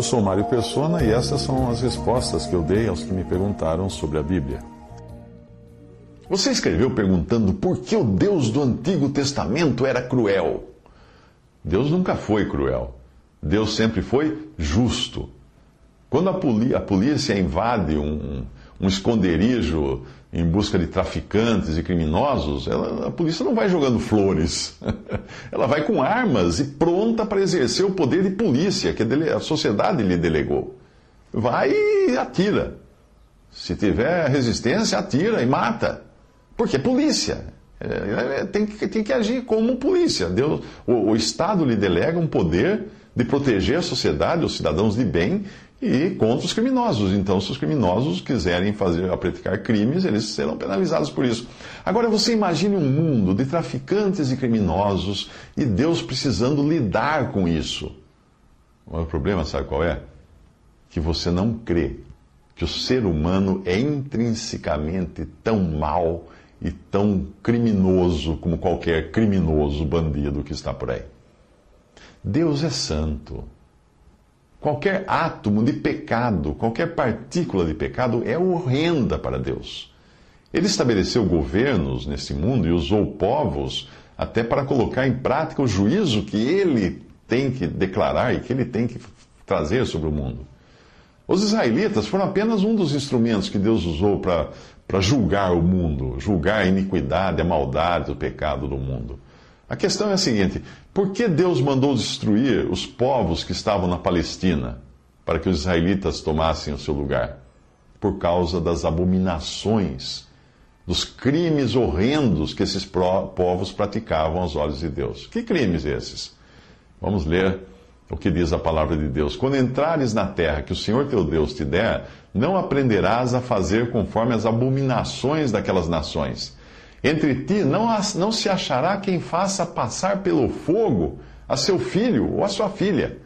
Eu sou Mário Persona e essas são as respostas que eu dei aos que me perguntaram sobre a Bíblia. Você escreveu perguntando por que o Deus do Antigo Testamento era cruel. Deus nunca foi cruel. Deus sempre foi justo. Quando a, polícia invade um, um, esconderijo em busca de traficantes e criminosos, ela, a polícia não vai jogando flores. ela vai com armas e pronta para exercer o poder de polícia que a sociedade lhe delegou. Vai e atira. Se tiver resistência, atira e mata. Porque é polícia. É, é, tem, que, tem que agir como polícia. Deus, o, o Estado lhe delega um poder de proteger a sociedade, os cidadãos de bem, e contra os criminosos. Então, se os criminosos quiserem fazer, praticar crimes, eles serão penalizados por isso. Agora, você imagine um mundo de traficantes e criminosos e Deus precisando lidar com isso. O problema, sabe qual é? Que você não crê que o ser humano é intrinsecamente tão mau e tão criminoso como qualquer criminoso bandido que está por aí. Deus é santo. Qualquer átomo de pecado, qualquer partícula de pecado é horrenda para Deus. Ele estabeleceu governos nesse mundo e usou povos até para colocar em prática o juízo que ele tem que declarar e que ele tem que trazer sobre o mundo. Os israelitas foram apenas um dos instrumentos que Deus usou para julgar o mundo, julgar a iniquidade, a maldade, o pecado do mundo. A questão é a seguinte: por que Deus mandou destruir os povos que estavam na Palestina para que os israelitas tomassem o seu lugar? Por causa das abominações, dos crimes horrendos que esses povos praticavam aos olhos de Deus. Que crimes esses? Vamos ler o que diz a palavra de Deus. Quando entrares na terra que o Senhor teu Deus te der, não aprenderás a fazer conforme as abominações daquelas nações entre ti não, não se achará quem faça passar pelo fogo a seu filho ou a sua filha,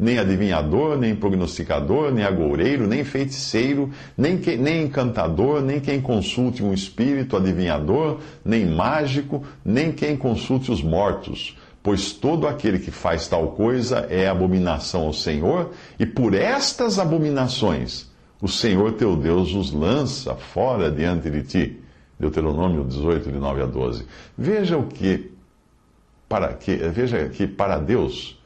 nem adivinhador, nem prognosticador, nem agoureiro, nem feiticeiro, nem, que, nem encantador, nem quem consulte um espírito adivinhador, nem mágico, nem quem consulte os mortos. Pois todo aquele que faz tal coisa é abominação ao Senhor, e por estas abominações o Senhor teu Deus os lança fora diante de ti. Deuteronômio 18, de 9 a 12. Veja o que, para que, veja que para Deus,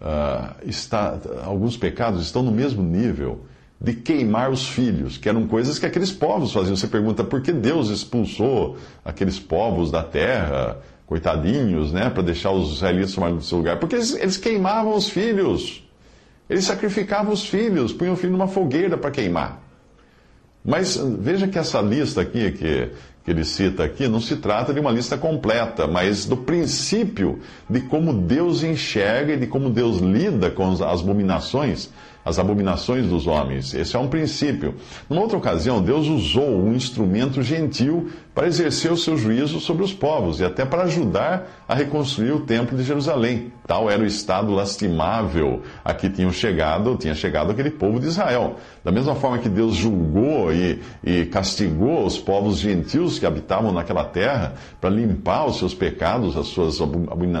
uh, está, alguns pecados estão no mesmo nível de queimar os filhos, que eram coisas que aqueles povos faziam. Você pergunta por que Deus expulsou aqueles povos da terra, coitadinhos, né, para deixar os israelitas tomarem do seu lugar? Porque eles, eles queimavam os filhos. Eles sacrificavam os filhos, punham o filho numa fogueira para queimar. Mas veja que essa lista aqui, que, que ele cita aqui, não se trata de uma lista completa, mas do princípio de como Deus enxerga e de como Deus lida com as abominações as abominações dos homens. Esse é um princípio. Numa outra ocasião, Deus usou um instrumento gentil para exercer o seu juízo sobre os povos e até para ajudar a reconstruir o templo de Jerusalém. Tal era o estado lastimável a que tinham chegado, tinha chegado aquele povo de Israel. Da mesma forma que Deus julgou e, e castigou os povos gentios que habitavam naquela terra para limpar os seus pecados, as suas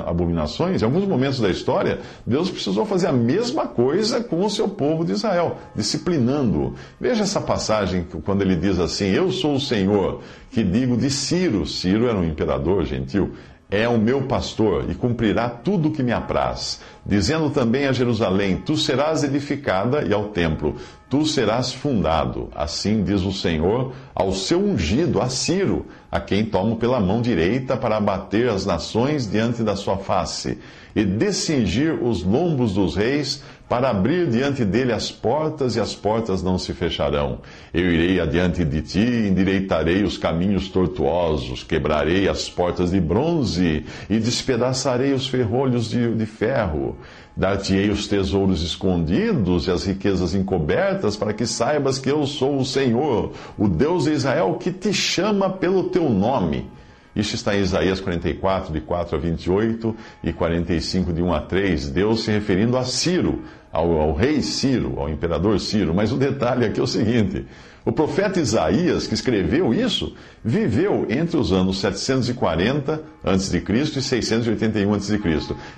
abominações, em alguns momentos da história, Deus precisou fazer a mesma coisa com o seu povo de Israel, disciplinando-o. Veja essa passagem quando ele diz assim: Eu sou o Senhor que digo de Ciro, Ciro era um imperador gentil, é o meu pastor e cumprirá tudo o que me apraz. Dizendo também a Jerusalém: Tu serás edificada, e ao templo: Tu serás fundado. Assim diz o Senhor ao seu ungido, a Ciro, a quem tomo pela mão direita para abater as nações diante da sua face, e descingir os lombos dos reis para abrir diante dele as portas, e as portas não se fecharão. Eu irei adiante de ti, endireitarei os caminhos tortuosos, quebrarei as portas de bronze, e despedaçarei os ferrolhos de, de ferro. Dar-te-ei os tesouros escondidos e as riquezas encobertas, para que saibas que eu sou o Senhor, o Deus de Israel, que te chama pelo teu nome. Isso está em Isaías 44, de 4 a 28 e 45, de 1 a 3. Deus se referindo a Ciro, ao, ao rei Ciro, ao imperador Ciro. Mas o detalhe aqui é o seguinte: o profeta Isaías, que escreveu isso, viveu entre os anos 740 a.C. e 681 a.C.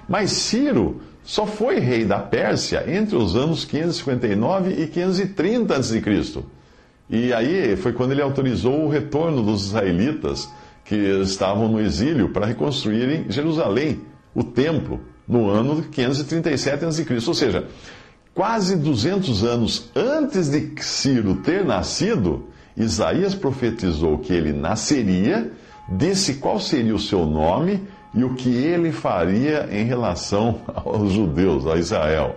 Mas Ciro só foi rei da Pérsia entre os anos 559 e 530 a.C. E aí foi quando ele autorizou o retorno dos israelitas que estavam no exílio para reconstruírem Jerusalém, o templo, no ano 537 a.C. Ou seja, quase 200 anos antes de Ciro ter nascido, Isaías profetizou que ele nasceria, disse qual seria o seu nome e o que ele faria em relação aos judeus, a Israel.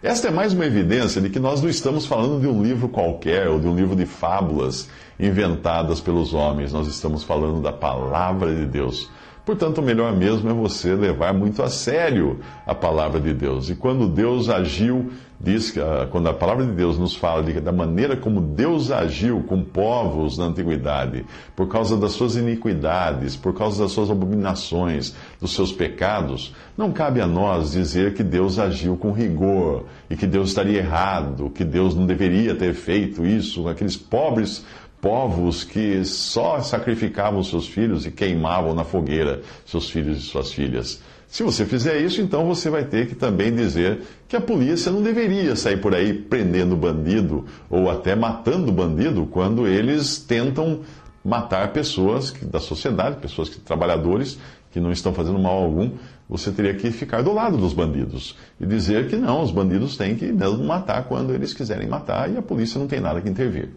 Esta é mais uma evidência de que nós não estamos falando de um livro qualquer ou de um livro de fábulas inventadas pelos homens, nós estamos falando da palavra de Deus. Portanto, o melhor mesmo é você levar muito a sério a palavra de Deus. E quando Deus agiu, diz que ah, quando a palavra de Deus nos fala da maneira como Deus agiu com povos na antiguidade, por causa das suas iniquidades, por causa das suas abominações, dos seus pecados, não cabe a nós dizer que Deus agiu com rigor e que Deus estaria errado, que Deus não deveria ter feito isso, aqueles pobres povos que só sacrificavam seus filhos e queimavam na fogueira seus filhos e suas filhas. Se você fizer isso, então você vai ter que também dizer que a polícia não deveria sair por aí prendendo bandido ou até matando bandido quando eles tentam matar pessoas da sociedade, pessoas que trabalhadores que não estão fazendo mal algum. Você teria que ficar do lado dos bandidos e dizer que não, os bandidos têm que mesmo matar quando eles quiserem matar e a polícia não tem nada que intervir.